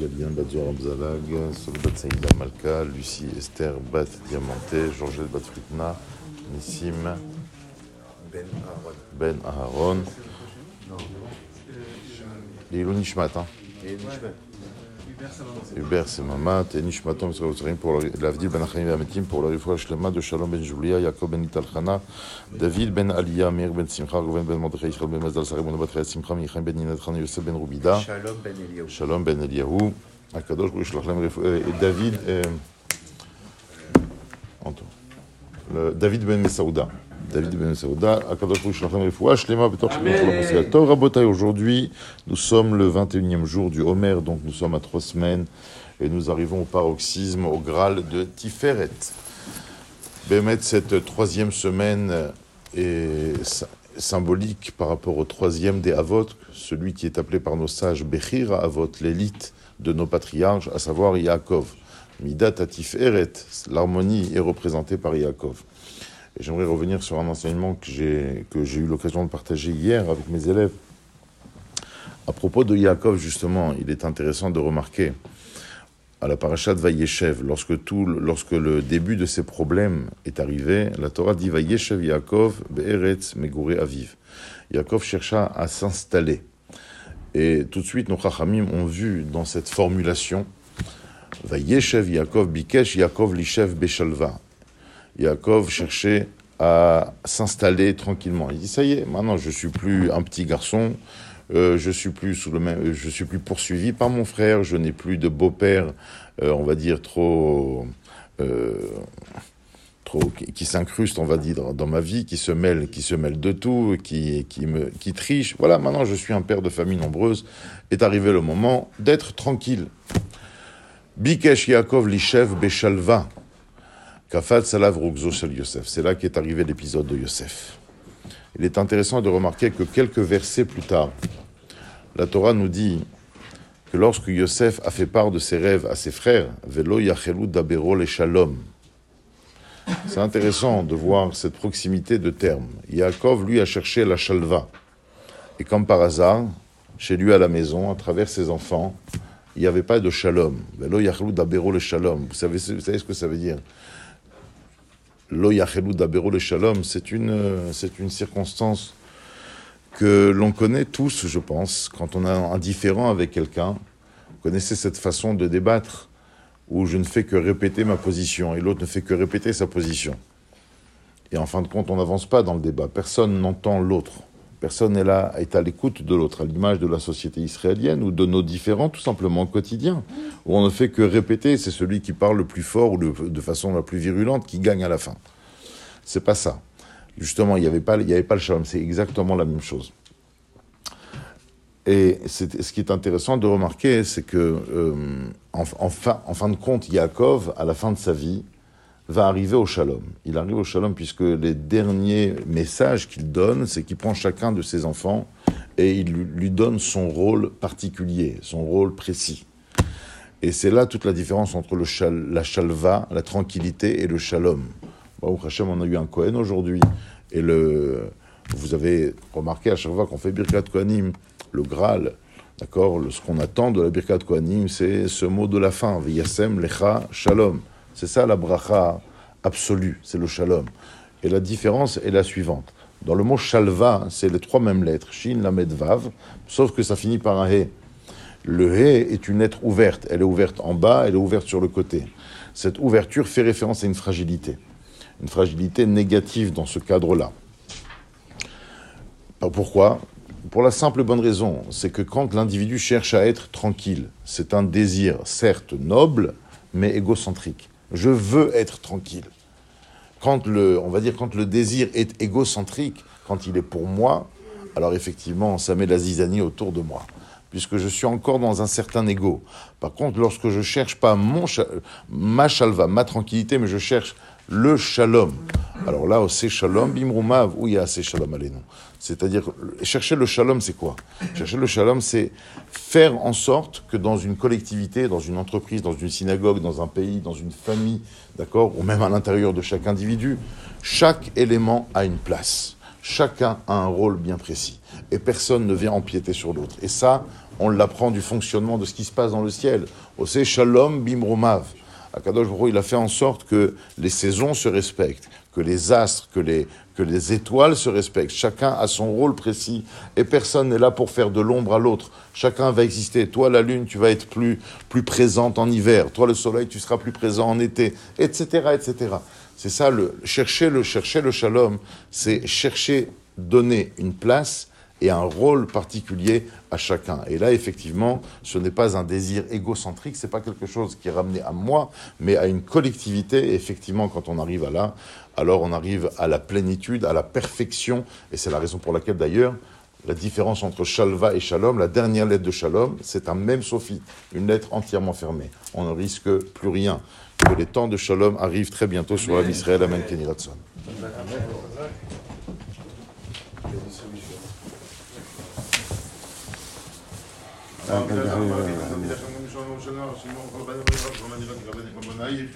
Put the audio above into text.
Galian, Bat Zohar Amzalag, Sol Bat Saïda Malka, Lucie Esther Bat Diamanté, Georgette Bat Nissim Ben Aaron. Ben Aharon. Lilou Nishmat, hein. Hubert et Nishmatom Israël pour l'Avdil Ben Achim Ametim, pour la Rifoua Shlema de Shalom Ben Julia, Yaakov Ben Ital Chana, David Ben Aliyah, Meir Ben Simcha, Rouven Ben Mordechai, Israël Ben Mazdal, Sarah Ben Bat Simcha, Michaim Ben Ninat Chana, Yosef Ben Rubida, Shalom Ben Eliyahu. Shalom Ben Eliyahu, Akadosh Baruch Refoua, et David, euh, Anto. Le- David Ben Messaouda. David Ben Akadosh Refoua, Shlema Betor Shlema Moselle. Tov Rabotai, aujourd'hui, nous sommes le 21e jour du Homer, donc nous sommes à trois semaines, et nous arrivons au paroxysme, au Graal de Tiferet. Bémet, cette troisième semaine est sy- symbolique par rapport au troisième des Avot, celui qui est appelé par nos sages Bechira Avot, l'élite de nos patriarches, à savoir Yaakov. Midat Atif Eret, l'harmonie est représentée par Yaakov. J'aimerais revenir sur un enseignement que j'ai eu l'occasion de partager hier avec mes élèves. À propos de Yaakov, justement, il est intéressant de remarquer à la parashat Vayeshev, lorsque, tout, lorsque le début de ces problèmes est arrivé, la Torah dit Vayeshev Yaakov be'eretz megure aviv. Yaakov chercha à s'installer. Et tout de suite, nos chachamim ont vu dans cette formulation Vayeshev Yaakov bikesh Yaakov lishev beshalva. Yaakov cherchait à s'installer tranquillement. Il dit ça y est, maintenant je suis plus un petit garçon, euh, je suis plus sous le même, je suis plus poursuivi par mon frère, je n'ai plus de beau-père, euh, on va dire trop, euh, trop qui, s'incruste, on va dire, dans ma vie, qui se mêle, qui se mêle de tout, qui, qui me, qui triche. Voilà, maintenant je suis un père de famille nombreuse. Est arrivé le moment d'être tranquille. Bikesh Yaakov Lishev Beshalva. Salav Yosef. C'est là qu'est arrivé l'épisode de Yosef. Il est intéressant de remarquer que quelques versets plus tard, la Torah nous dit que lorsque Yosef a fait part de ses rêves à ses frères, Velo le. C'est intéressant de voir cette proximité de termes. Yaakov, lui, a cherché la Shalva. Et comme par hasard, chez lui à la maison, à travers ses enfants, il n'y avait pas de Shalom. Velo le vous savez ce que ça veut dire? Lo dabero le shalom, c'est une, euh, c'est une circonstance que l'on connaît tous, je pense, quand on a un différent avec quelqu'un. Vous connaissez cette façon de débattre où je ne fais que répéter ma position et l'autre ne fait que répéter sa position. Et en fin de compte, on n'avance pas dans le débat. Personne n'entend l'autre. Personne n'est là, est à l'écoute de l'autre, à l'image de la société israélienne ou de nos différents, tout simplement quotidiens, où on ne fait que répéter, c'est celui qui parle le plus fort ou de façon la plus virulente qui gagne à la fin. C'est pas ça. Justement, il n'y avait, pas- il avait pas le shalom, c'est exactement la même chose. Et ce qui est intéressant de remarquer, c'est que, euh, en fin, en fin de compte, Yaakov, à la fin de sa vie, va arriver au shalom. Il arrive au shalom puisque les derniers messages qu'il donne, c'est qu'il prend chacun de ses enfants et il lui- donne son rôle particulier, son rôle précis. Et c'est là toute la différence entre le shal- la shalva, la tranquillité, et le shalom. Baruch Hashem, on a eu un Kohen aujourd'hui. Et le, vous avez remarqué à chaque fois qu'on fait Birkat Kohanim, le Graal, d'accord, ce qu'on attend de la Birkat Kohanim, c'est ce mot de la fin, V'yasem lecha shalom. C'est ça la bracha absolue, c'est le shalom. Et la différence est la suivante. Dans le mot shalva, c'est les trois mêmes lettres, shin, lamed, vav, sauf que ça finit par un he. Le hé est une lettre ouverte. Elle est ouverte en bas, elle est ouverte sur le côté. Cette ouverture fait référence à une fragilité. Une fragilité négative dans ce cadre-là. Pourquoi Pour la simple bonne raison, c'est que quand l'individu cherche à être tranquille, c'est un désir certes noble, mais égocentrique. Je veux être tranquille. Quand le, on va dire, quand le désir est égocentrique, quand il est pour moi, alors effectivement, ça met la zizanie autour de moi, puisque je suis encore dans un certain ego. Par contre, lorsque je cherche pas mon ma shalva, ma tranquillité, mais je cherche le shalom. Alors là, c'est shalom, bimrumav, où il y a c'est shalom aleinu? C'est-à-dire, chercher le shalom, c'est quoi? Chercher le shalom, c'est faire en sorte que dans une collectivité, dans une entreprise, dans une synagogue, dans un pays, dans une famille, d'accord, ou même à l'intérieur de chaque individu, chaque élément a une place. Chacun a un rôle bien précis. Et personne ne vient empiéter sur l'autre. Et ça, on l'apprend du fonctionnement de ce qui se passe dans le ciel. Osé Shalom Bimromav. Akadosh Baruch il a fait en sorte que les saisons se respectent, que les astres, que les, que les étoiles se respectent. Chacun a son rôle précis et personne n'est là pour faire de l'ombre à l'autre. Chacun va exister. Toi, la lune, tu vas être plus, plus présente en hiver. Toi, le soleil, tu seras plus présent en été, etc., etc. C'est ça, le, chercher le, chercher le shalom, c'est chercher, donner une place et un rôle particulier à chacun. Et là, effectivement, ce n'est pas un désir égocentrique, c'est pas quelque chose qui est ramené à moi, mais à une collectivité. Et effectivement, quand on arrive à là, alors on arrive à la plénitude, à la perfection. Et c'est la raison pour laquelle, d'ailleurs, la différence entre Shalva et Shalom, la dernière lettre de Shalom, c'est un même sophie, une lettre entièrement fermée. On ne risque plus rien. Que les temps de Shalom arrivent très bientôt sur la Israël. Amen. Kenny Ratson. C'est un problème.